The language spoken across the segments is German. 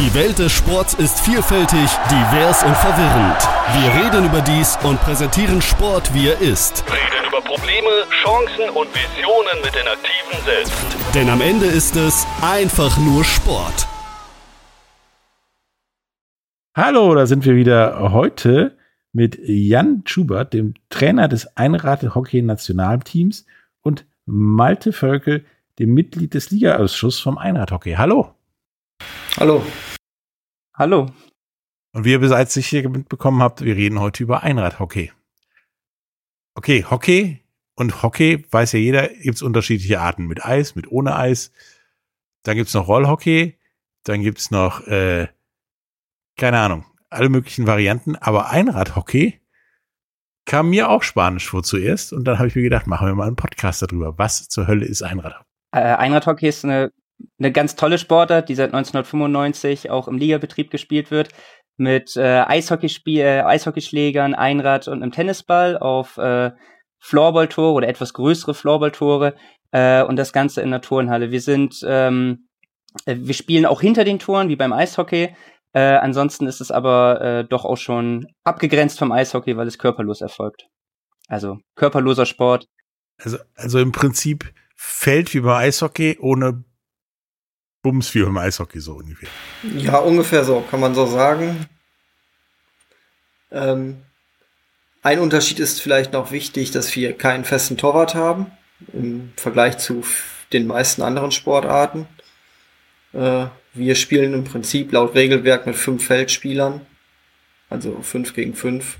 Die Welt des Sports ist vielfältig, divers und verwirrend. Wir reden über dies und präsentieren Sport, wie er ist. Reden über Probleme, Chancen und Visionen mit den Aktiven selbst. Denn am Ende ist es einfach nur Sport. Hallo, da sind wir wieder heute mit Jan Schubert, dem Trainer des Einrad Hockey Nationalteams und Malte Völkel, dem Mitglied des Ligaausschusses vom Einrad Hockey. Hallo. Hallo. Hallo. Und wie ihr bereits sicher mitbekommen habt, wir reden heute über Einradhockey. Okay, Hockey und Hockey, weiß ja jeder, gibt's unterschiedliche Arten. Mit Eis, mit ohne Eis. Dann gibt's noch Rollhockey. Dann gibt's noch, äh, keine Ahnung, alle möglichen Varianten. Aber Einradhockey kam mir auch Spanisch vor zuerst. Und dann habe ich mir gedacht, machen wir mal einen Podcast darüber. Was zur Hölle ist Einradhockey? Äh, Einradhockey ist eine eine ganz tolle Sportart, die seit 1995 auch im Ligabetrieb gespielt wird, mit äh, Eishockeyspiel, äh, Eishockeyschlägern, Einrad und einem Tennisball auf äh, Floorballtore oder etwas größere Floorballtore äh, und das Ganze in der Turnhalle. Wir sind, ähm, äh, wir spielen auch hinter den Toren wie beim Eishockey. Äh, ansonsten ist es aber äh, doch auch schon abgegrenzt vom Eishockey, weil es körperlos erfolgt. Also körperloser Sport. Also, also im Prinzip Feld wie beim Eishockey ohne Bums wie beim Eishockey so ungefähr. Ja, ungefähr so, kann man so sagen. Ähm, ein Unterschied ist vielleicht noch wichtig, dass wir keinen festen Torwart haben im Vergleich zu den meisten anderen Sportarten. Äh, wir spielen im Prinzip laut Regelwerk mit fünf Feldspielern, also fünf gegen fünf,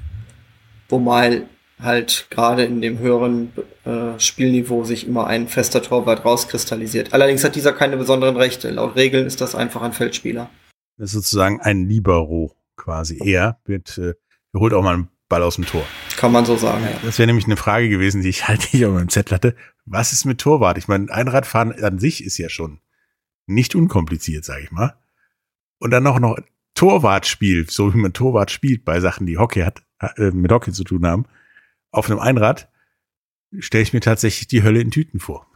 wo mal halt gerade in dem höheren äh, Spielniveau sich immer ein fester Torwart rauskristallisiert. Allerdings hat dieser keine besonderen Rechte. Laut Regeln ist das einfach ein Feldspieler. Das ist sozusagen ein Libero quasi. Er wird, äh, holt auch mal einen Ball aus dem Tor. Kann man so sagen, ja. Das wäre nämlich eine Frage gewesen, die ich halt nicht auf meinem Zettel hatte. Was ist mit Torwart? Ich meine, Einradfahren an sich ist ja schon nicht unkompliziert, sage ich mal. Und dann noch noch Torwartspiel, so wie man Torwart spielt bei Sachen, die Hockey hat, äh, mit Hockey zu tun haben auf einem Einrad stelle ich mir tatsächlich die Hölle in Tüten vor.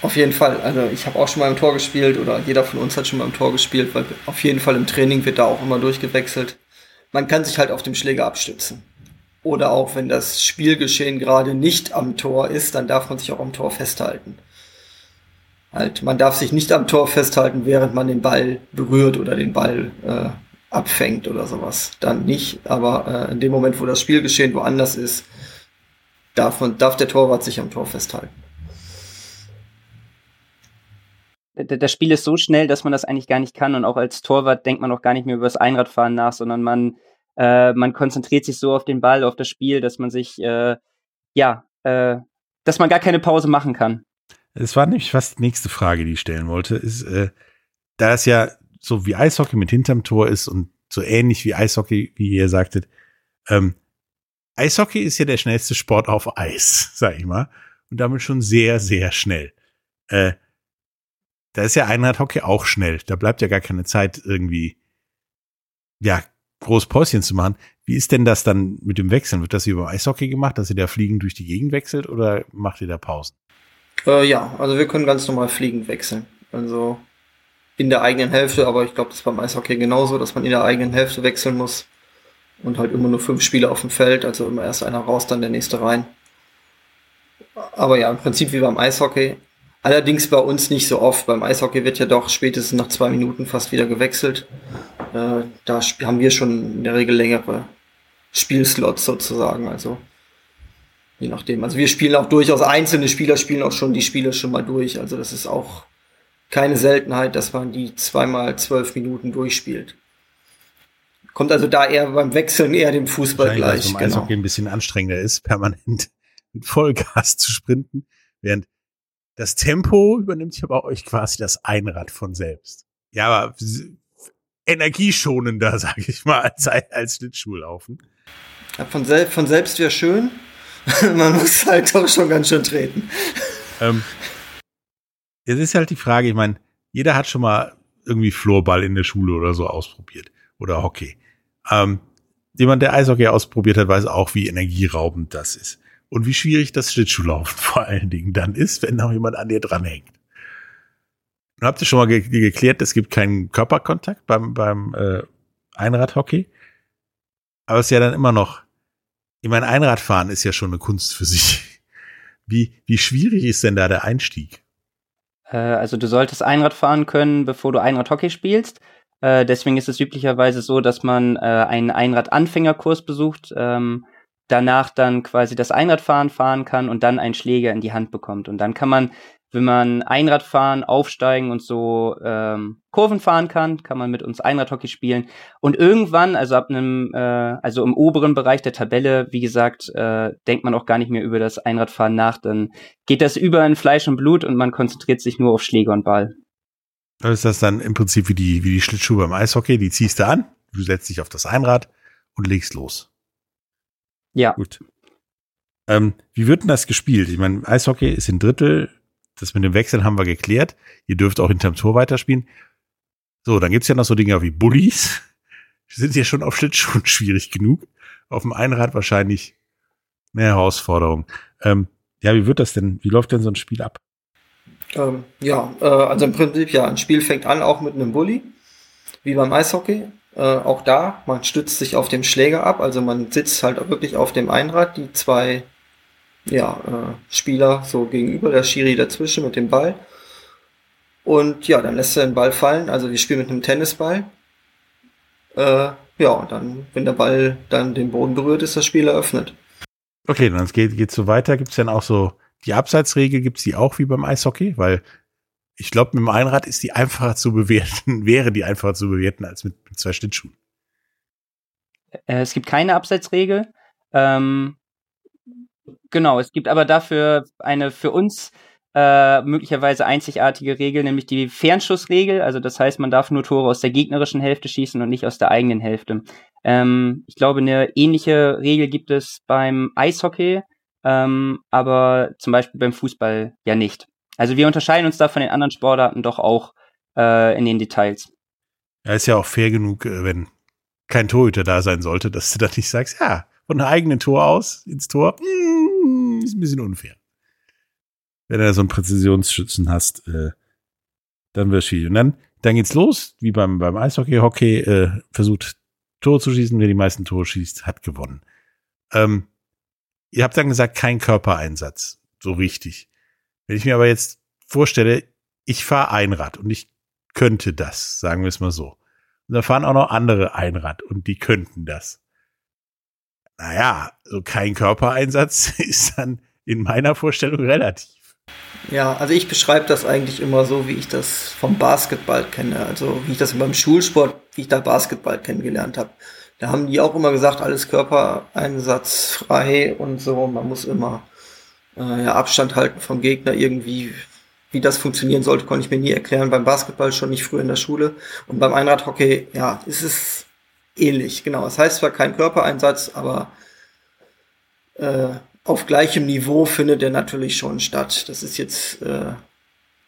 Auf jeden Fall. Also ich habe auch schon mal im Tor gespielt oder jeder von uns hat schon mal im Tor gespielt, weil auf jeden Fall im Training wird da auch immer durchgewechselt. Man kann sich halt auf dem Schläger abstützen. Oder auch wenn das Spielgeschehen gerade nicht am Tor ist, dann darf man sich auch am Tor festhalten. Halt, man darf sich nicht am Tor festhalten, während man den Ball berührt oder den Ball äh, abfängt oder sowas. Dann nicht, aber äh, in dem Moment, wo das Spielgeschehen woanders ist, darf, man, darf der Torwart sich am Tor festhalten. Das Spiel ist so schnell, dass man das eigentlich gar nicht kann und auch als Torwart denkt man auch gar nicht mehr über das Einradfahren nach, sondern man, äh, man konzentriert sich so auf den Ball, auf das Spiel, dass man sich, äh, ja, äh, dass man gar keine Pause machen kann. Es war nämlich fast die nächste Frage, die ich stellen wollte, ist, äh, da es ja so wie Eishockey mit hinterm Tor ist und so ähnlich wie Eishockey, wie ihr sagtet. Ähm, Eishockey ist ja der schnellste Sport auf Eis, sag ich mal. Und damit schon sehr, sehr schnell. Äh, da ist ja Einradhockey auch schnell. Da bleibt ja gar keine Zeit, irgendwie, ja, groß Päuschen zu machen. Wie ist denn das dann mit dem Wechseln? Wird das über Eishockey gemacht, dass ihr da fliegend durch die Gegend wechselt oder macht ihr da Pausen? Äh, ja, also wir können ganz normal fliegend wechseln. Also in der eigenen Hälfte, aber ich glaube, das ist beim Eishockey genauso, dass man in der eigenen Hälfte wechseln muss. Und halt immer nur fünf Spieler auf dem Feld, also immer erst einer raus, dann der nächste rein. Aber ja, im Prinzip wie beim Eishockey. Allerdings bei uns nicht so oft. Beim Eishockey wird ja doch spätestens nach zwei Minuten fast wieder gewechselt. Äh, da haben wir schon in der Regel längere Spielslots sozusagen. Also je nachdem. Also wir spielen auch durchaus einzelne Spieler spielen auch schon die Spiele schon mal durch. Also das ist auch keine Seltenheit, dass man die zweimal zwölf Minuten durchspielt. Kommt also da eher beim Wechseln eher dem Fußball gleich. Weil es genau. ein bisschen anstrengender ist, permanent mit Vollgas zu sprinten, während das Tempo übernimmt sich aber euch quasi das Einrad von selbst. Ja, aber energieschonender, sage ich mal, als, als Schlittschuhlaufen. Ja, von, sel von selbst wäre schön. Man muss halt doch schon ganz schön treten. Ähm, Jetzt ist halt die Frage, ich meine, jeder hat schon mal irgendwie Floorball in der Schule oder so ausprobiert oder Hockey. Ähm, jemand, der Eishockey ausprobiert hat, weiß auch, wie energieraubend das ist. Und wie schwierig das Schlittschuhlaufen vor allen Dingen dann ist, wenn noch jemand an dir dranhängt. Und habt ihr schon mal ge geklärt, es gibt keinen Körperkontakt beim, beim äh, Einradhockey? Aber es ist ja dann immer noch, ich meine, Einradfahren ist ja schon eine Kunst für sich. Wie, wie schwierig ist denn da der Einstieg? Äh, also du solltest Einrad fahren können, bevor du Einradhockey spielst. Äh, deswegen ist es üblicherweise so, dass man äh, einen Einrad-Anfängerkurs besucht, ähm, danach dann quasi das Einradfahren fahren kann und dann einen Schläger in die Hand bekommt. Und dann kann man wenn man Einrad fahren, aufsteigen und so ähm, Kurven fahren kann, kann man mit uns Einradhockey spielen. Und irgendwann, also ab einem, äh, also im oberen Bereich der Tabelle, wie gesagt, äh, denkt man auch gar nicht mehr über das Einradfahren nach. Dann geht das über in Fleisch und Blut und man konzentriert sich nur auf Schläger und Ball. Also ist das dann im Prinzip wie die, wie die Schlittschuhe beim Eishockey, die ziehst du an, du setzt dich auf das Einrad und legst los. Ja. Gut. Ähm, wie wird denn das gespielt? Ich meine, Eishockey ist in Drittel, das mit dem Wechseln haben wir geklärt. Ihr dürft auch hinterm Tor weiterspielen. So, dann gibt's ja noch so Dinge wie Bullies. Sind ja schon auf Schlittschuhen schwierig genug. Auf dem Einrad wahrscheinlich eine Herausforderung. Ähm, ja, wie wird das denn? Wie läuft denn so ein Spiel ab? Ähm, ja, äh, also im Prinzip ja, ein Spiel fängt an auch mit einem Bully, wie beim Eishockey. Äh, auch da, man stützt sich auf dem Schläger ab, also man sitzt halt wirklich auf dem Einrad, die zwei ja, äh, Spieler so gegenüber, der Schiri dazwischen mit dem Ball. Und ja, dann lässt er den Ball fallen. Also wir spielen mit einem Tennisball. Äh, ja, und dann, wenn der Ball dann den Boden berührt, ist das Spiel eröffnet. Okay, dann geht geht so weiter. Gibt es dann auch so die Abseitsregel? Gibt es die auch wie beim Eishockey? Weil ich glaube, mit dem Einrad ist die einfacher zu bewerten, wäre die einfacher zu bewerten als mit, mit zwei Schlittschuhen. Äh, es gibt keine Abseitsregel. Ähm, Genau, es gibt aber dafür eine für uns äh, möglicherweise einzigartige Regel, nämlich die Fernschussregel. Also das heißt, man darf nur Tore aus der gegnerischen Hälfte schießen und nicht aus der eigenen Hälfte. Ähm, ich glaube, eine ähnliche Regel gibt es beim Eishockey, ähm, aber zum Beispiel beim Fußball ja nicht. Also wir unterscheiden uns da von den anderen Sportarten doch auch äh, in den Details. Ja, ist ja auch fair genug, äh, wenn kein Torhüter da sein sollte, dass du da nicht sagst, ja, von einem eigenen Tor aus ins Tor. Hm, ist ein bisschen unfair. Wenn du da so einen Präzisionsschützen hast, äh, dann wird es schwierig. Und dann, dann geht's los, wie beim, beim Eishockey. Hockey äh, versucht Tore zu schießen. Wer die meisten Tore schießt, hat gewonnen. Ähm, ihr habt dann gesagt, kein Körpereinsatz. So richtig. Wenn ich mir aber jetzt vorstelle, ich fahre Einrad und ich könnte das, sagen wir es mal so. Und da fahren auch noch andere Einrad und die könnten das naja, so kein Körpereinsatz ist dann in meiner Vorstellung relativ. Ja, also ich beschreibe das eigentlich immer so, wie ich das vom Basketball kenne. Also wie ich das beim Schulsport, wie ich da Basketball kennengelernt habe. Da haben die auch immer gesagt, alles körpereinsatzfrei und so. Man muss immer äh, ja, Abstand halten vom Gegner irgendwie. Wie das funktionieren sollte, konnte ich mir nie erklären. Beim Basketball schon nicht früher in der Schule. Und beim Einradhockey, ja, ist es ähnlich, genau. Das heißt zwar kein Körpereinsatz, aber äh, auf gleichem Niveau findet er natürlich schon statt. Das ist jetzt äh,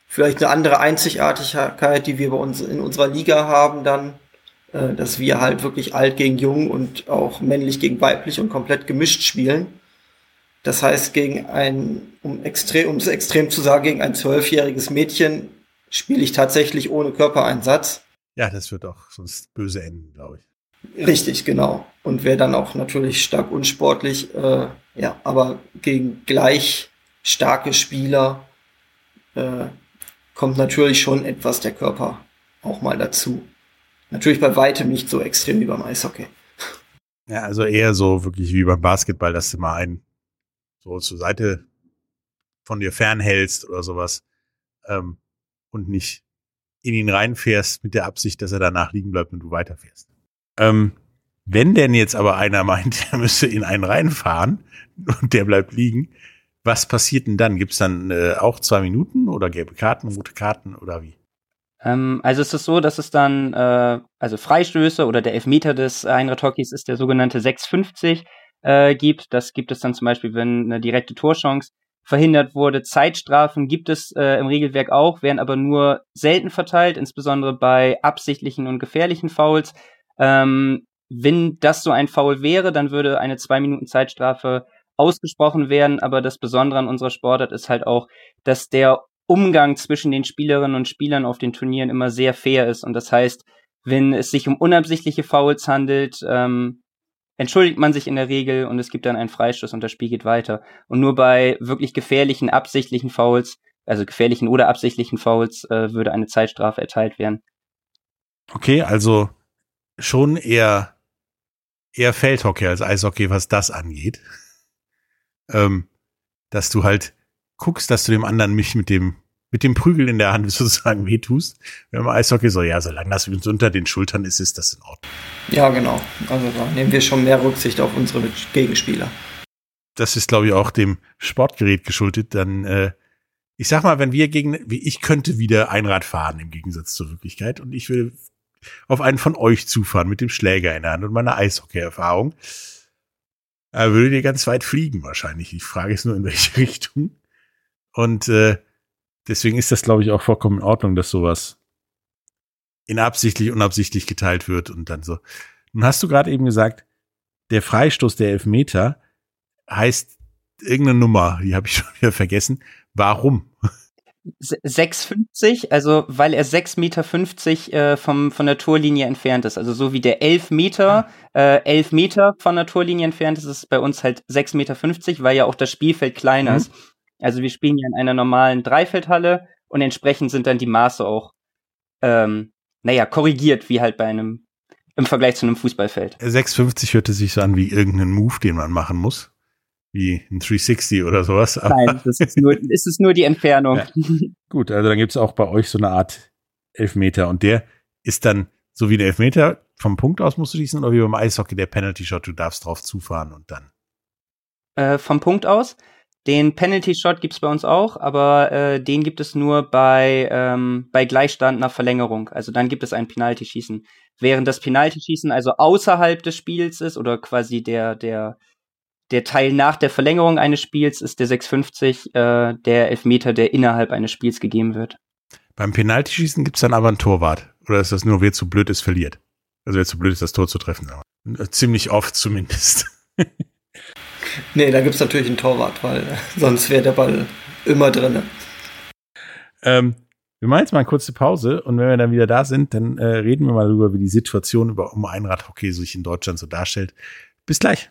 vielleicht eine andere Einzigartigkeit, die wir bei uns in unserer Liga haben dann, äh, dass wir halt wirklich alt gegen jung und auch männlich gegen weiblich und komplett gemischt spielen. Das heißt, gegen ein, um extrem, um es extrem zu sagen, gegen ein zwölfjähriges Mädchen spiele ich tatsächlich ohne Körpereinsatz. Ja, das wird auch sonst böse enden, glaube ich. Richtig, genau. Und wäre dann auch natürlich stark unsportlich. Äh, ja, aber gegen gleich starke Spieler äh, kommt natürlich schon etwas der Körper auch mal dazu. Natürlich bei weitem nicht so extrem wie beim Eishockey. Ja, also eher so wirklich wie beim Basketball, dass du mal einen so zur Seite von dir fernhältst oder sowas ähm, und nicht in ihn reinfährst mit der Absicht, dass er danach liegen bleibt und du weiterfährst. Ähm, wenn denn jetzt aber einer meint, er müsse in einen reinfahren und der bleibt liegen, was passiert denn dann? Gibt es dann äh, auch zwei Minuten oder gelbe Karten, rote Karten oder wie? Ähm, also es ist so, dass es dann, äh, also Freistöße oder der Elfmeter des Einradhockeys ist der sogenannte 650 äh, gibt. Das gibt es dann zum Beispiel, wenn eine direkte Torchance verhindert wurde. Zeitstrafen gibt es äh, im Regelwerk auch, werden aber nur selten verteilt, insbesondere bei absichtlichen und gefährlichen Fouls. Ähm, wenn das so ein Foul wäre, dann würde eine zwei Minuten Zeitstrafe ausgesprochen werden. Aber das Besondere an unserer Sportart ist halt auch, dass der Umgang zwischen den Spielerinnen und Spielern auf den Turnieren immer sehr fair ist. Und das heißt, wenn es sich um unabsichtliche Fouls handelt, ähm, entschuldigt man sich in der Regel und es gibt dann einen Freistoß und das Spiel geht weiter. Und nur bei wirklich gefährlichen, absichtlichen Fouls, also gefährlichen oder absichtlichen Fouls, äh, würde eine Zeitstrafe erteilt werden. Okay, also schon eher, eher Feldhockey als Eishockey, was das angeht. Ähm, dass du halt guckst, dass du dem anderen mich mit dem mit dem Prügel in der Hand sozusagen wehtust. Wenn man Eishockey so, ja, solange das uns unter den Schultern ist, ist das in Ordnung. Ja, genau. Also da nehmen wir schon mehr Rücksicht auf unsere Gegenspieler. Das ist, glaube ich, auch dem Sportgerät geschuldet. Dann, äh, ich sag mal, wenn wir gegen, wie ich könnte wieder Einrad fahren im Gegensatz zur Wirklichkeit und ich würde auf einen von euch zufahren mit dem Schläger in der Hand und meiner Eishockey-Erfahrung, äh, würdet ihr ganz weit fliegen wahrscheinlich. Die Frage ist nur, in welche Richtung. Und äh, deswegen ist das, glaube ich, auch vollkommen in Ordnung, dass sowas inabsichtlich, unabsichtlich geteilt wird und dann so. Nun hast du gerade eben gesagt, der Freistoß der Elfmeter heißt irgendeine Nummer, die habe ich schon wieder vergessen. Warum? 6,50, also weil er 6,50 Meter äh, vom, von der Torlinie entfernt ist. Also so wie der 11 Meter, äh, 11 Meter von der Torlinie entfernt ist, ist es bei uns halt 6,50 Meter, weil ja auch das Spielfeld kleiner mhm. ist. Also wir spielen ja in einer normalen Dreifeldhalle und entsprechend sind dann die Maße auch, ähm, naja, korrigiert, wie halt bei einem, im Vergleich zu einem Fußballfeld. 6,50 hörte sich so an wie irgendein Move, den man machen muss. Wie ein 360 oder sowas. Nein, das ist nur, ist es nur die Entfernung. Ja. Gut, also dann gibt's auch bei euch so eine Art Elfmeter und der ist dann so wie der Elfmeter vom Punkt aus musst du schießen oder wie beim Eishockey der Penalty Shot, du darfst drauf zufahren und dann. Äh, vom Punkt aus? Den Penalty Shot gibt's bei uns auch, aber äh, den gibt es nur bei, ähm, bei Gleichstand nach Verlängerung. Also dann gibt es ein Penalty-Schießen. Während das Penalty-Schießen also außerhalb des Spiels ist oder quasi der, der, der Teil nach der Verlängerung eines Spiels, ist der 650 äh, der Elfmeter, der innerhalb eines Spiels gegeben wird. Beim Penalty-Schießen gibt's dann aber einen Torwart. Oder ist das nur, wer zu blöd ist, verliert? Also wer zu blöd ist, das Tor zu treffen. Ziemlich oft zumindest. Nee, da gibt es natürlich einen Torwart, weil sonst wäre der Ball immer drin. Ähm, wir machen jetzt mal eine kurze Pause und wenn wir dann wieder da sind, dann äh, reden wir mal darüber, wie die Situation über um Einradhockey sich in Deutschland so darstellt. Bis gleich.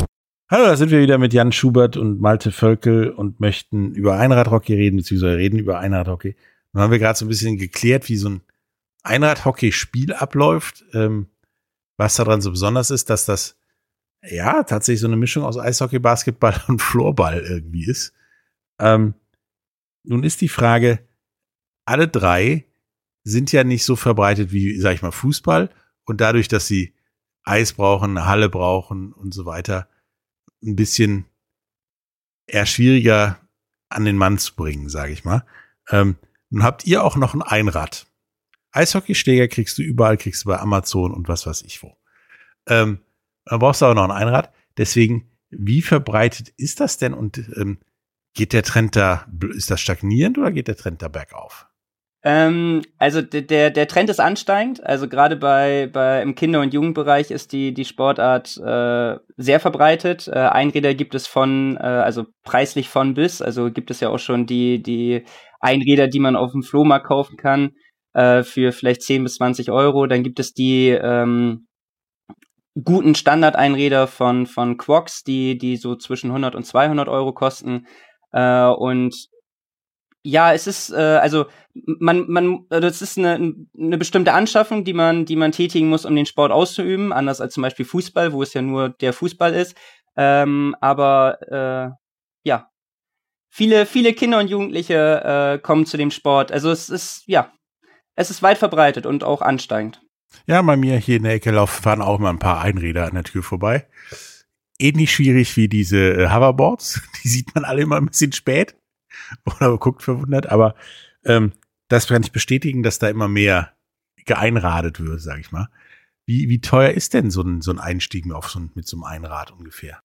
Hallo, da sind wir wieder mit Jan Schubert und Malte Völkel und möchten über Einradhockey reden, beziehungsweise reden über Einradhockey. Nun haben wir gerade so ein bisschen geklärt, wie so ein Einradhockey-Spiel abläuft. Ähm, was daran so besonders ist, dass das ja tatsächlich so eine Mischung aus Eishockey, Basketball und Floorball irgendwie ist. Ähm, nun ist die Frage, alle drei sind ja nicht so verbreitet wie, sag ich mal, Fußball und dadurch, dass sie Eis brauchen, eine Halle brauchen und so weiter, ein bisschen eher schwieriger an den Mann zu bringen, sage ich mal. Ähm, nun habt ihr auch noch ein Einrad. Eishockeyschläger kriegst du überall, kriegst du bei Amazon und was weiß ich wo. Ähm, dann brauchst du auch noch ein Einrad. Deswegen, wie verbreitet ist das denn und ähm, geht der Trend da, ist das stagnierend oder geht der Trend da bergauf? Ähm, also der, der Trend ist ansteigend. Also gerade bei, bei im Kinder- und Jugendbereich ist die, die Sportart äh, sehr verbreitet. Äh, Einräder gibt es von, äh, also preislich von bis. Also gibt es ja auch schon die, die Einräder, die man auf dem Flohmarkt kaufen kann äh, für vielleicht 10 bis 20 Euro. Dann gibt es die ähm, guten Standardeinräder von, von Quox, die, die so zwischen 100 und 200 Euro kosten. Äh, und ja, es ist, äh, also man, man, das ist eine, eine bestimmte Anschaffung, die man, die man tätigen muss, um den Sport auszuüben, anders als zum Beispiel Fußball, wo es ja nur der Fußball ist. Ähm, aber äh, ja, viele, viele Kinder und Jugendliche äh, kommen zu dem Sport. Also es ist, ja, es ist weit verbreitet und auch ansteigend. Ja, bei mir hier in der Ecke laufen, fahren auch immer ein paar Einräder an der Tür vorbei. Ähnlich schwierig wie diese äh, Hoverboards. Die sieht man alle immer ein bisschen spät. Oder guckt verwundert. Aber ähm, das kann ich bestätigen, dass da immer mehr geeinradet wird, sag ich mal. Wie, wie teuer ist denn so ein, so ein Einstieg auf so ein, mit so einem Einrad ungefähr?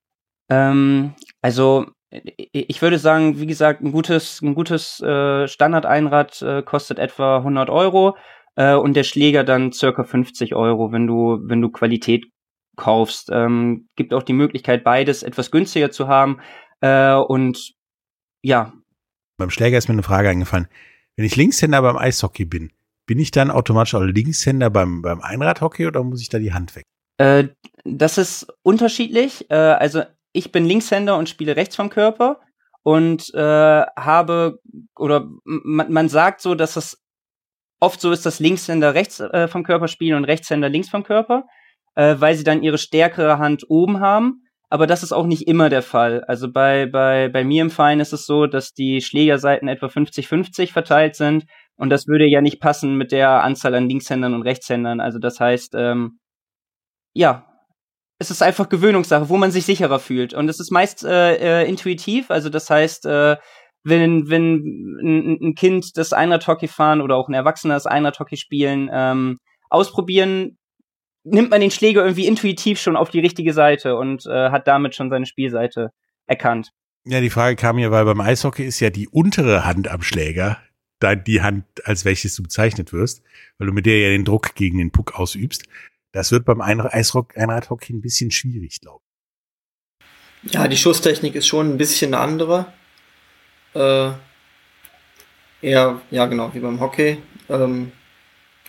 Ähm, also ich würde sagen, wie gesagt, ein gutes, ein gutes äh, Standard-Einrad äh, kostet etwa 100 Euro äh, und der Schläger dann circa 50 Euro, wenn du, wenn du Qualität kaufst. Ähm, gibt auch die Möglichkeit, beides etwas günstiger zu haben. Äh, und ja. Beim Schläger ist mir eine Frage eingefallen. Wenn ich Linkshänder beim Eishockey bin, bin ich dann automatisch auch Linkshänder beim, beim Einradhockey oder muss ich da die Hand weg? Äh, das ist unterschiedlich. Äh, also ich bin Linkshänder und spiele rechts vom Körper und äh, habe oder man, man sagt so, dass es oft so ist, dass Linkshänder rechts äh, vom Körper spielen und Rechtshänder links vom Körper, äh, weil sie dann ihre stärkere Hand oben haben. Aber das ist auch nicht immer der Fall. Also bei, bei, bei mir im Verein ist es so, dass die Schlägerseiten etwa 50-50 verteilt sind. Und das würde ja nicht passen mit der Anzahl an Linkshändern und Rechtshändern. Also das heißt, ähm, ja, es ist einfach Gewöhnungssache, wo man sich sicherer fühlt. Und es ist meist äh, äh, intuitiv. Also das heißt, äh, wenn, wenn ein, Kind das Einradhockey fahren oder auch ein Erwachsener das Einradhockey spielen, ähm, ausprobieren, nimmt man den Schläger irgendwie intuitiv schon auf die richtige Seite und äh, hat damit schon seine Spielseite erkannt. Ja, die Frage kam mir, weil beim Eishockey ist ja die untere Hand am Schläger dann die Hand, als welches du bezeichnet wirst, weil du mit der ja den Druck gegen den Puck ausübst. Das wird beim Einradhockey ein bisschen schwierig, glaube ich. Ja, die Schusstechnik ist schon ein bisschen eine andere. Äh, eher, ja genau, wie beim Hockey. Ähm,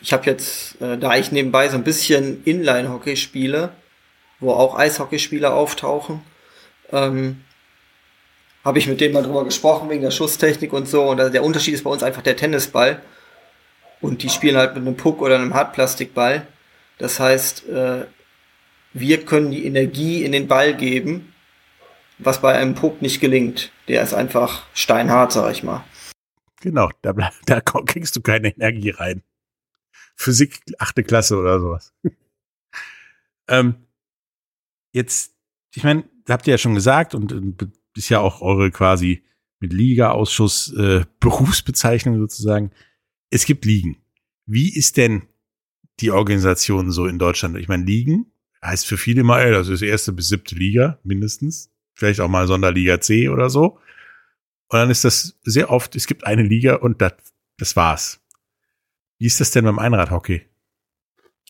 ich habe jetzt, äh, da ich nebenbei so ein bisschen Inline-Hockey spiele, wo auch Eishockeyspieler auftauchen, ähm, habe ich mit denen mal drüber gesprochen, wegen der Schusstechnik und so. Und der Unterschied ist bei uns einfach der Tennisball. Und die spielen halt mit einem Puck oder einem Hartplastikball. Das heißt, äh, wir können die Energie in den Ball geben, was bei einem Puck nicht gelingt. Der ist einfach steinhart, sag ich mal. Genau, da, da kriegst du keine Energie rein. Physik achte Klasse oder sowas. ähm, jetzt, ich meine, habt ihr ja schon gesagt und, und ist ja auch eure quasi mit Liga-Ausschuss äh, Berufsbezeichnung sozusagen. Es gibt Ligen. Wie ist denn die Organisation so in Deutschland? Ich meine, Ligen heißt für viele mal, ey, das ist erste bis siebte Liga mindestens. Vielleicht auch mal Sonderliga C oder so. Und dann ist das sehr oft, es gibt eine Liga und das, das war's. Wie ist das denn beim Einradhockey?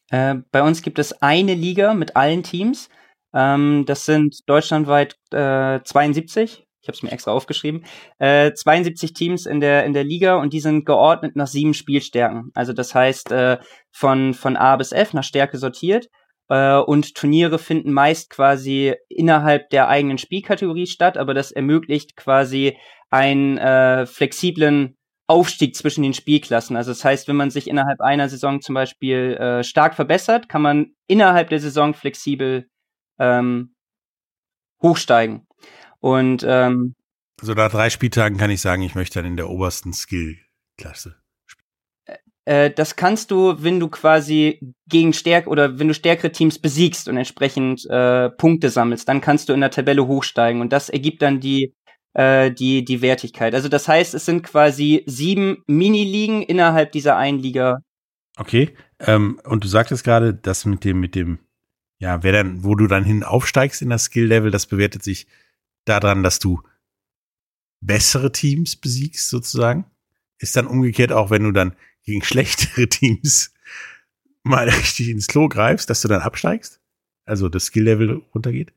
Äh, bei uns gibt es eine Liga mit allen Teams. Ähm, das sind deutschlandweit äh, 72. Ich habe es mir extra aufgeschrieben. Äh, 72 Teams in der in der Liga und die sind geordnet nach sieben Spielstärken. Also das heißt äh, von von A bis F nach Stärke sortiert. Äh, und Turniere finden meist quasi innerhalb der eigenen Spielkategorie statt, aber das ermöglicht quasi einen äh, flexiblen Aufstieg zwischen den Spielklassen. Also das heißt, wenn man sich innerhalb einer Saison zum Beispiel äh, stark verbessert, kann man innerhalb der Saison flexibel ähm, hochsteigen. Und ähm, also nach drei Spieltagen kann ich sagen, ich möchte dann in der obersten Skillklasse spielen. Äh, das kannst du, wenn du quasi gegen stärk oder wenn du stärkere Teams besiegst und entsprechend äh, Punkte sammelst, dann kannst du in der Tabelle hochsteigen und das ergibt dann die äh, die die Wertigkeit. Also das heißt, es sind quasi sieben Mini-Ligen innerhalb dieser einen Liga. Okay. Ähm, und du sagtest gerade, das mit dem mit dem ja, wer dann, wo du dann hin aufsteigst in das Skill-Level, das bewertet sich daran, dass du bessere Teams besiegst, sozusagen. Ist dann umgekehrt auch, wenn du dann gegen schlechtere Teams mal richtig ins Klo greifst, dass du dann absteigst? Also das Skill-Level runtergeht?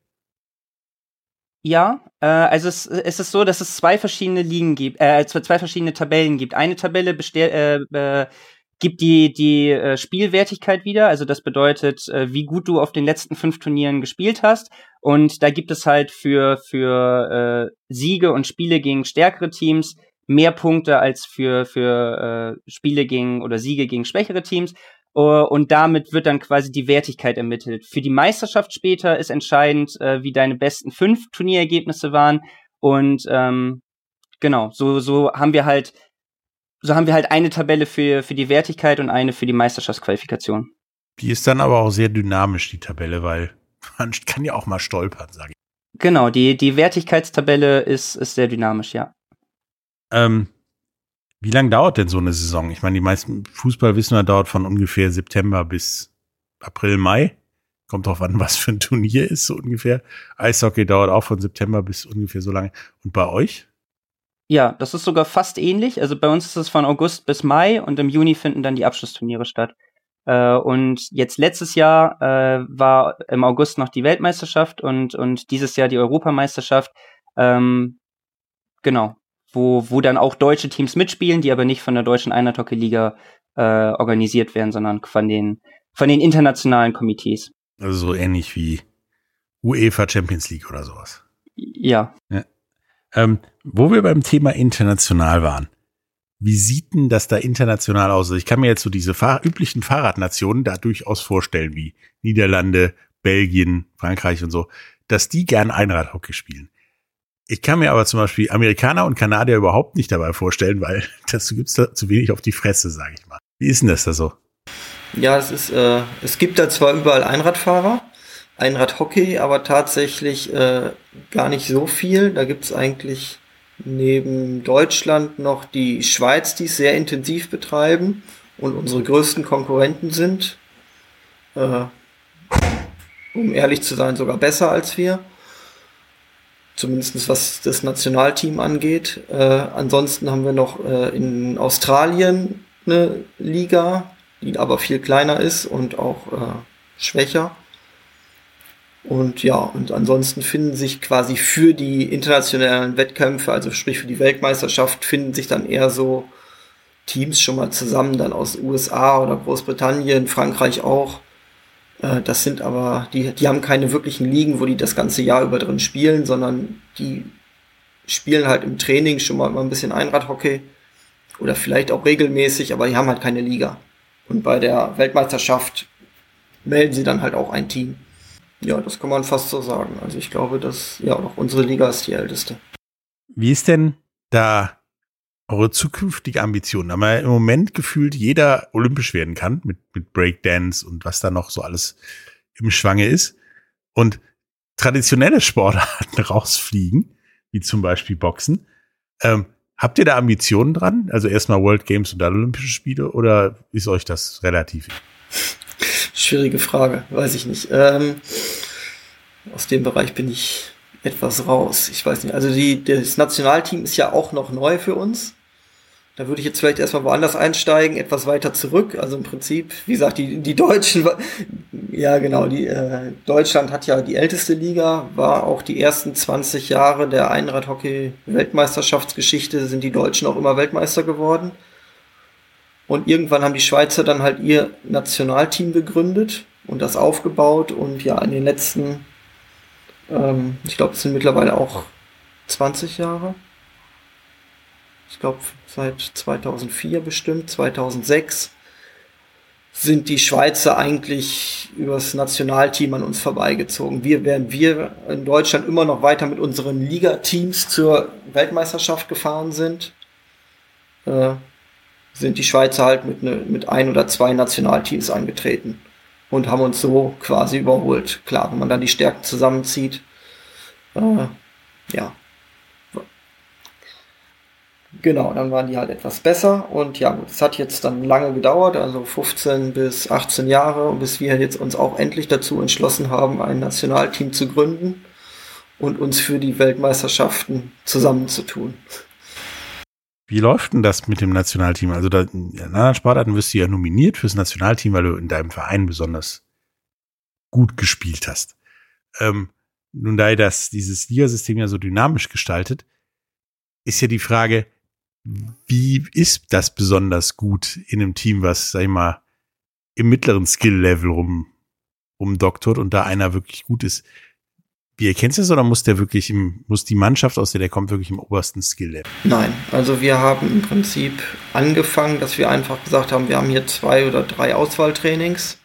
Ja, äh, also es, es ist so, dass es zwei verschiedene Ligen gibt, äh, zwei verschiedene Tabellen gibt. Eine Tabelle besteht, äh, äh, gibt die, die äh, Spielwertigkeit wieder. Also das bedeutet, äh, wie gut du auf den letzten fünf Turnieren gespielt hast. Und da gibt es halt für, für äh, Siege und Spiele gegen stärkere Teams mehr Punkte als für, für äh, Spiele gegen oder Siege gegen schwächere Teams. Uh, und damit wird dann quasi die Wertigkeit ermittelt. Für die Meisterschaft später ist entscheidend, äh, wie deine besten fünf Turnierergebnisse waren. Und ähm, genau, so, so haben wir halt so haben wir halt eine Tabelle für, für die Wertigkeit und eine für die Meisterschaftsqualifikation. Die ist dann aber auch sehr dynamisch, die Tabelle, weil man kann ja auch mal stolpern, sage ich. Genau, die, die Wertigkeitstabelle ist, ist sehr dynamisch, ja. Ähm, Wie lange dauert denn so eine Saison? Ich meine, die meisten Fußballwissner dauert von ungefähr September bis April, Mai. Kommt drauf an, was für ein Turnier ist, so ungefähr. Eishockey dauert auch von September bis ungefähr so lange. Und bei euch? Ja, das ist sogar fast ähnlich. Also bei uns ist es von August bis Mai und im Juni finden dann die Abschlussturniere statt. Äh, und jetzt letztes Jahr äh, war im August noch die Weltmeisterschaft und, und dieses Jahr die Europameisterschaft. Ähm, genau, wo, wo dann auch deutsche Teams mitspielen, die aber nicht von der deutschen Einheithockey-Liga äh, organisiert werden, sondern von den, von den internationalen Komitees. Also so ähnlich wie UEFA Champions League oder sowas. Ja. ja. Ähm, wo wir beim Thema international waren. Wie sieht denn das da international aus? Also ich kann mir jetzt so diese Fahr üblichen Fahrradnationen da durchaus vorstellen, wie Niederlande, Belgien, Frankreich und so, dass die gern Einradhockey spielen. Ich kann mir aber zum Beispiel Amerikaner und Kanadier überhaupt nicht dabei vorstellen, weil dazu gibt's da zu wenig auf die Fresse, sage ich mal. Wie ist denn das da so? Ja, es ist, äh, es gibt da zwar überall Einradfahrer, Einradhockey, aber tatsächlich äh, gar nicht so viel. Da gibt's eigentlich neben Deutschland noch die Schweiz, die es sehr intensiv betreiben und unsere größten Konkurrenten sind. Äh, um ehrlich zu sein, sogar besser als wir. Zumindest was das Nationalteam angeht. Äh, ansonsten haben wir noch äh, in Australien eine Liga, die aber viel kleiner ist und auch äh, schwächer. Und ja, und ansonsten finden sich quasi für die internationalen Wettkämpfe, also sprich für die Weltmeisterschaft, finden sich dann eher so Teams schon mal zusammen, dann aus USA oder Großbritannien, Frankreich auch. Äh, das sind aber, die, die haben keine wirklichen Ligen, wo die das ganze Jahr über drin spielen, sondern die spielen halt im Training schon mal ein bisschen Einradhockey oder vielleicht auch regelmäßig, aber die haben halt keine Liga. Und bei der Weltmeisterschaft melden sie dann halt auch ein Team. Ja, das kann man fast so sagen. Also ich glaube, dass ja auch unsere Liga ist die älteste. Wie ist denn da eure zukünftige Ambition? Da man im Moment gefühlt jeder olympisch werden kann mit, mit Breakdance und was da noch so alles im Schwange ist. Und traditionelle Sportarten rausfliegen, wie zum Beispiel Boxen. Ähm, habt ihr da Ambitionen dran? Also erstmal World Games und dann Olympische Spiele oder ist euch das relativ? Schwierige Frage, weiß ich nicht. Ähm, aus dem Bereich bin ich etwas raus. Ich weiß nicht. Also die, das Nationalteam ist ja auch noch neu für uns. Da würde ich jetzt vielleicht erstmal woanders einsteigen, etwas weiter zurück. Also im Prinzip, wie gesagt, die, die Deutschen, ja genau, die, äh, Deutschland hat ja die älteste Liga, war auch die ersten 20 Jahre der Einradhockey-Weltmeisterschaftsgeschichte, sind die Deutschen auch immer Weltmeister geworden. Und irgendwann haben die Schweizer dann halt ihr Nationalteam gegründet und das aufgebaut. Und ja, in den letzten, ähm, ich glaube, es sind mittlerweile auch 20 Jahre. Ich glaube, seit 2004 bestimmt, 2006 sind die Schweizer eigentlich übers Nationalteam an uns vorbeigezogen. Wir wären wir in Deutschland immer noch weiter mit unseren Ligateams zur Weltmeisterschaft gefahren sind. Äh, sind die Schweizer halt mit, ne, mit ein oder zwei Nationalteams angetreten und haben uns so quasi überholt. Klar, wenn man dann die Stärken zusammenzieht, äh, ja. Genau, dann waren die halt etwas besser und ja, es hat jetzt dann lange gedauert, also 15 bis 18 Jahre, bis wir jetzt uns auch endlich dazu entschlossen haben, ein Nationalteam zu gründen und uns für die Weltmeisterschaften zusammenzutun. Wie läuft denn das mit dem Nationalteam? Also da, in anderen Sportarten wirst du ja nominiert fürs Nationalteam, weil du in deinem Verein besonders gut gespielt hast. Ähm, nun, da ihr das, dieses Liga-System ja so dynamisch gestaltet, ist ja die Frage, wie ist das besonders gut in einem Team, was, sag ich mal, im mittleren Skill-Level rum, rumdoktort und da einer wirklich gut ist? Wie erkennst du das oder muss der wirklich im, muss die Mannschaft, aus der der kommt, wirklich im obersten Skill-Level? Nein, also wir haben im Prinzip angefangen, dass wir einfach gesagt haben, wir haben hier zwei oder drei Auswahltrainings,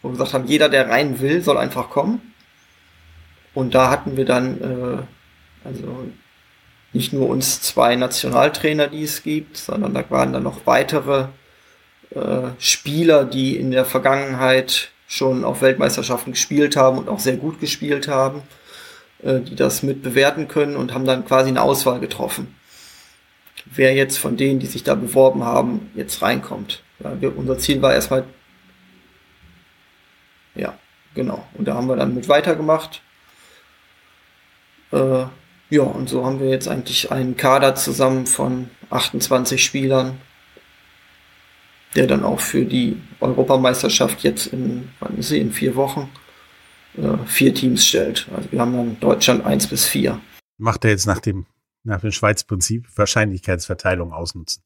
wo wir gesagt haben, jeder, der rein will, soll einfach kommen. Und da hatten wir dann, äh, also nicht nur uns zwei Nationaltrainer, die es gibt, sondern da waren dann noch weitere äh, Spieler, die in der Vergangenheit schon auf Weltmeisterschaften gespielt haben und auch sehr gut gespielt haben. Äh, die das mit bewerten können und haben dann quasi eine Auswahl getroffen. wer jetzt von denen, die sich da beworben haben, jetzt reinkommt. Ja, wir, unser Ziel war erstmal, ja, genau. Und da haben wir dann mit weitergemacht. Äh, ja, und so haben wir jetzt eigentlich einen Kader zusammen von 28 Spielern, der dann auch für die Europameisterschaft jetzt in, wann ist sie, in vier Wochen, äh, vier Teams stellt. Also wir haben dann Deutschland 1 bis 4. Macht er jetzt nach dem, nach dem Schweiz-Prinzip Wahrscheinlichkeitsverteilung ausnutzen?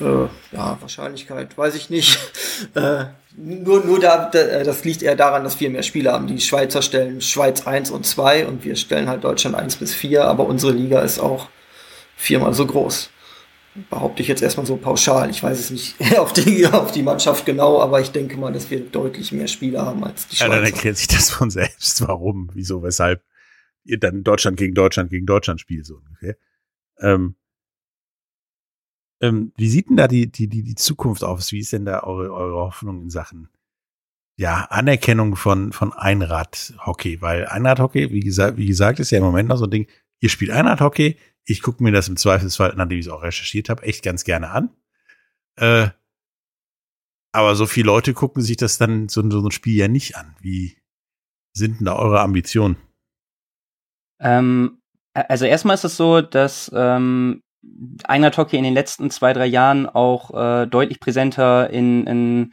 Äh, ja, Wahrscheinlichkeit, weiß ich nicht. äh, nur, nur da, da, das liegt eher daran, dass wir mehr Spiele haben. Die Schweizer stellen Schweiz 1 und 2 und wir stellen halt Deutschland 1 bis 4, aber unsere Liga ist auch viermal so groß. Behaupte ich jetzt erstmal so pauschal. Ich weiß es nicht auf die, auf die Mannschaft genau, aber ich denke mal, dass wir deutlich mehr Spieler haben als die Schweizer. Ja, dann erklärt sich das von selbst, warum, wieso, weshalb ihr dann Deutschland gegen Deutschland gegen Deutschland spielt, so ungefähr. Ähm, ähm, wie sieht denn da die, die, die, die Zukunft aus? Wie ist denn da eure, eure Hoffnung in Sachen ja, Anerkennung von, von Einradhockey? Weil Einradhockey, wie gesagt, wie gesagt, ist ja im Moment noch so ein Ding, ihr spielt Einradhockey, ich gucke mir das im Zweifelsfall, nachdem ich es auch recherchiert habe, echt ganz gerne an. Äh, aber so viele Leute gucken sich das dann so, so ein Spiel ja nicht an. Wie sind denn da eure Ambitionen? Ähm, also erstmal ist es so, dass ähm, Einheit Hockey in den letzten zwei, drei Jahren auch äh, deutlich präsenter in, in,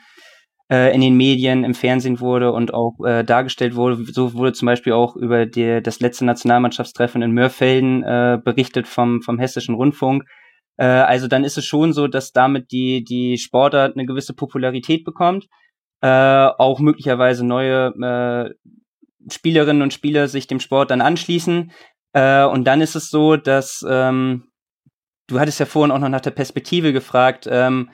äh, in den Medien, im Fernsehen wurde und auch äh, dargestellt wurde. So wurde zum Beispiel auch über die, das letzte Nationalmannschaftstreffen in Mörfelden äh, berichtet vom, vom Hessischen Rundfunk. Äh, also dann ist es schon so, dass damit die, die Sportart eine gewisse Popularität bekommt. Äh, auch möglicherweise neue äh, Spielerinnen und Spieler sich dem Sport dann anschließen. Äh, und dann ist es so, dass ähm, du hattest ja vorhin auch noch nach der Perspektive gefragt. Ähm,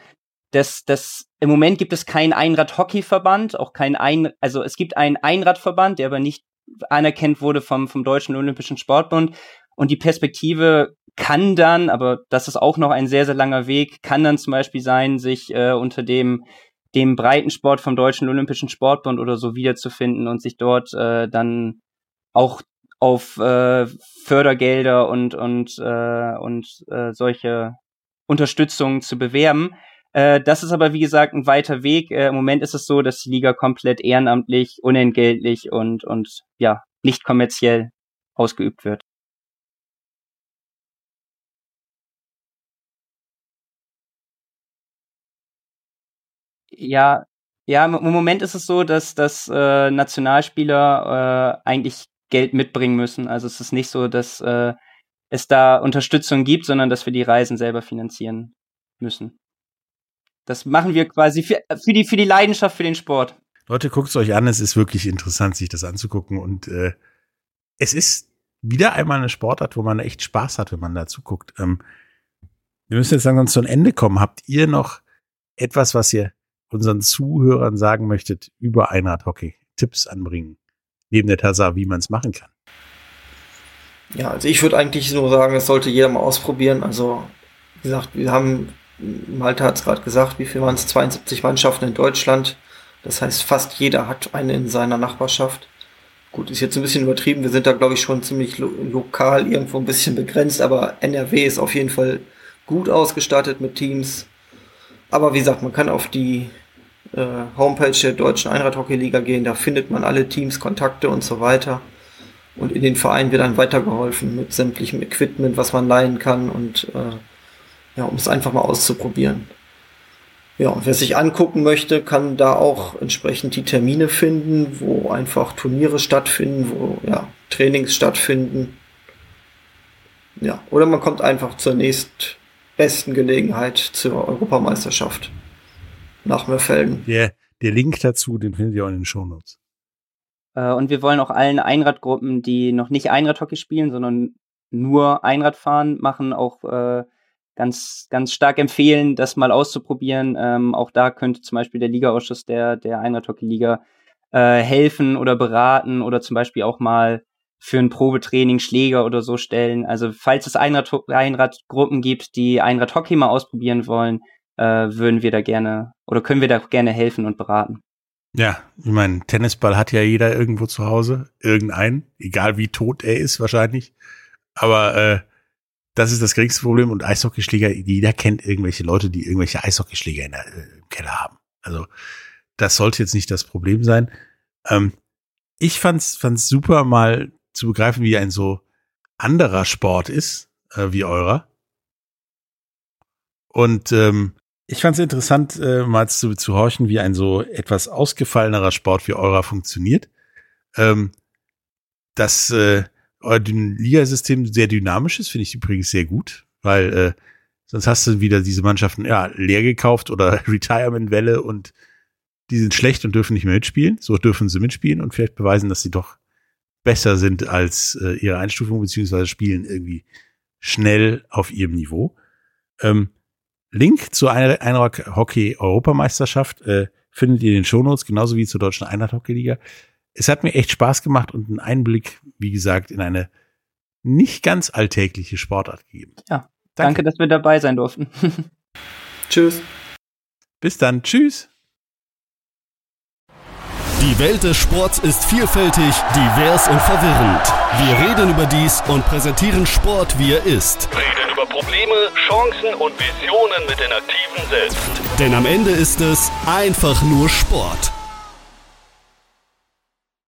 dass das im Moment gibt es keinen Einrad-Hockey-Verband, auch kein Ein, also es gibt einen Einradverband, der aber nicht anerkannt wurde vom, vom Deutschen Olympischen Sportbund. Und die Perspektive kann dann, aber das ist auch noch ein sehr, sehr langer Weg, kann dann zum Beispiel sein, sich äh, unter dem, dem Breitensport vom Deutschen Olympischen Sportbund oder so wiederzufinden und sich dort äh, dann auch auf äh, Fördergelder und und äh, und äh, solche Unterstützung zu bewerben. Äh, das ist aber wie gesagt ein weiter Weg. Äh, Im Moment ist es so, dass die Liga komplett ehrenamtlich, unentgeltlich und und ja nicht kommerziell ausgeübt wird. Ja, ja, im Moment ist es so, dass, dass äh, Nationalspieler äh, eigentlich Geld mitbringen müssen. Also es ist nicht so, dass äh, es da Unterstützung gibt, sondern dass wir die Reisen selber finanzieren müssen. Das machen wir quasi für, für, die, für die Leidenschaft für den Sport. Leute, guckt es euch an, es ist wirklich interessant, sich das anzugucken. Und äh, es ist wieder einmal eine Sportart, wo man echt Spaß hat, wenn man da zuguckt. Ähm, wir müssen jetzt langsam zu einem Ende kommen. Habt ihr noch etwas, was ihr unseren Zuhörern sagen möchtet über Einradhockey? Tipps anbringen? Neben der Tatsache, wie man es machen kann. Ja, also ich würde eigentlich nur sagen, das sollte jeder mal ausprobieren. Also, wie gesagt, wir haben, Malta hat es gerade gesagt, wie viel waren es? 72 Mannschaften in Deutschland. Das heißt, fast jeder hat eine in seiner Nachbarschaft. Gut, ist jetzt ein bisschen übertrieben. Wir sind da, glaube ich, schon ziemlich lo lokal irgendwo ein bisschen begrenzt, aber NRW ist auf jeden Fall gut ausgestattet mit Teams. Aber wie gesagt, man kann auf die äh, Homepage der Deutschen Einradhockey-Liga gehen. Da findet man alle Teams, Kontakte und so weiter. Und in den Vereinen wird dann weitergeholfen mit sämtlichem Equipment, was man leihen kann und äh, ja, um es einfach mal auszuprobieren. Ja, und wer sich angucken möchte, kann da auch entsprechend die Termine finden, wo einfach Turniere stattfinden, wo ja, Trainings stattfinden. Ja, oder man kommt einfach zur nächstbesten Gelegenheit zur Europameisterschaft nach Mörfelden. Der, der Link dazu, den findet ihr auch in den Shownotes. Äh, und wir wollen auch allen Einradgruppen, die noch nicht Einradhockey spielen, sondern nur Einradfahren machen, auch äh, ganz, ganz stark empfehlen, das mal auszuprobieren. Ähm, auch da könnte zum Beispiel der Ligaausschuss der, der Einradhockey-Liga äh, helfen oder beraten oder zum Beispiel auch mal für ein Probetraining Schläger oder so stellen. Also falls es Einrad Einradgruppen gibt, die Einradhockey mal ausprobieren wollen, äh, würden wir da gerne oder können wir da gerne helfen und beraten. Ja, ich meine, Tennisball hat ja jeder irgendwo zu Hause, irgendeinen, egal wie tot er ist wahrscheinlich. Aber äh, das ist das geringste Problem. Und Eishockeyschläger, jeder kennt irgendwelche Leute, die irgendwelche Eishockeyschläger in der, äh, im Keller haben. Also das sollte jetzt nicht das Problem sein. Ähm, ich fand's, fand's super, mal zu begreifen, wie ein so anderer Sport ist, äh, wie eurer. Und ähm, ich fand's interessant, äh, mal zu, zu horchen, wie ein so etwas ausgefallenerer Sport wie eurer funktioniert. Ähm, das äh, euer Ligasystem sehr dynamisch ist, finde ich übrigens sehr gut, weil äh, sonst hast du wieder diese Mannschaften ja leer gekauft oder Retirement-Welle und die sind schlecht und dürfen nicht mehr mitspielen. So dürfen sie mitspielen und vielleicht beweisen, dass sie doch besser sind als äh, ihre Einstufung, beziehungsweise spielen irgendwie schnell auf ihrem Niveau. Ähm, Link zur Einrock Hockey Europameisterschaft äh, findet ihr in den Shownotes, genauso wie zur deutschen Einheit Hockey Liga. Es hat mir echt Spaß gemacht und einen Einblick, wie gesagt, in eine nicht ganz alltägliche Sportart gegeben. Ja, danke, danke dass wir dabei sein durften. Tschüss. Bis dann. Tschüss. Die Welt des Sports ist vielfältig, divers und verwirrend. Wir reden über dies und präsentieren Sport, wie er ist. Reden über Probleme, Chancen und Visionen mit den Aktiven selbst. Denn am Ende ist es einfach nur Sport.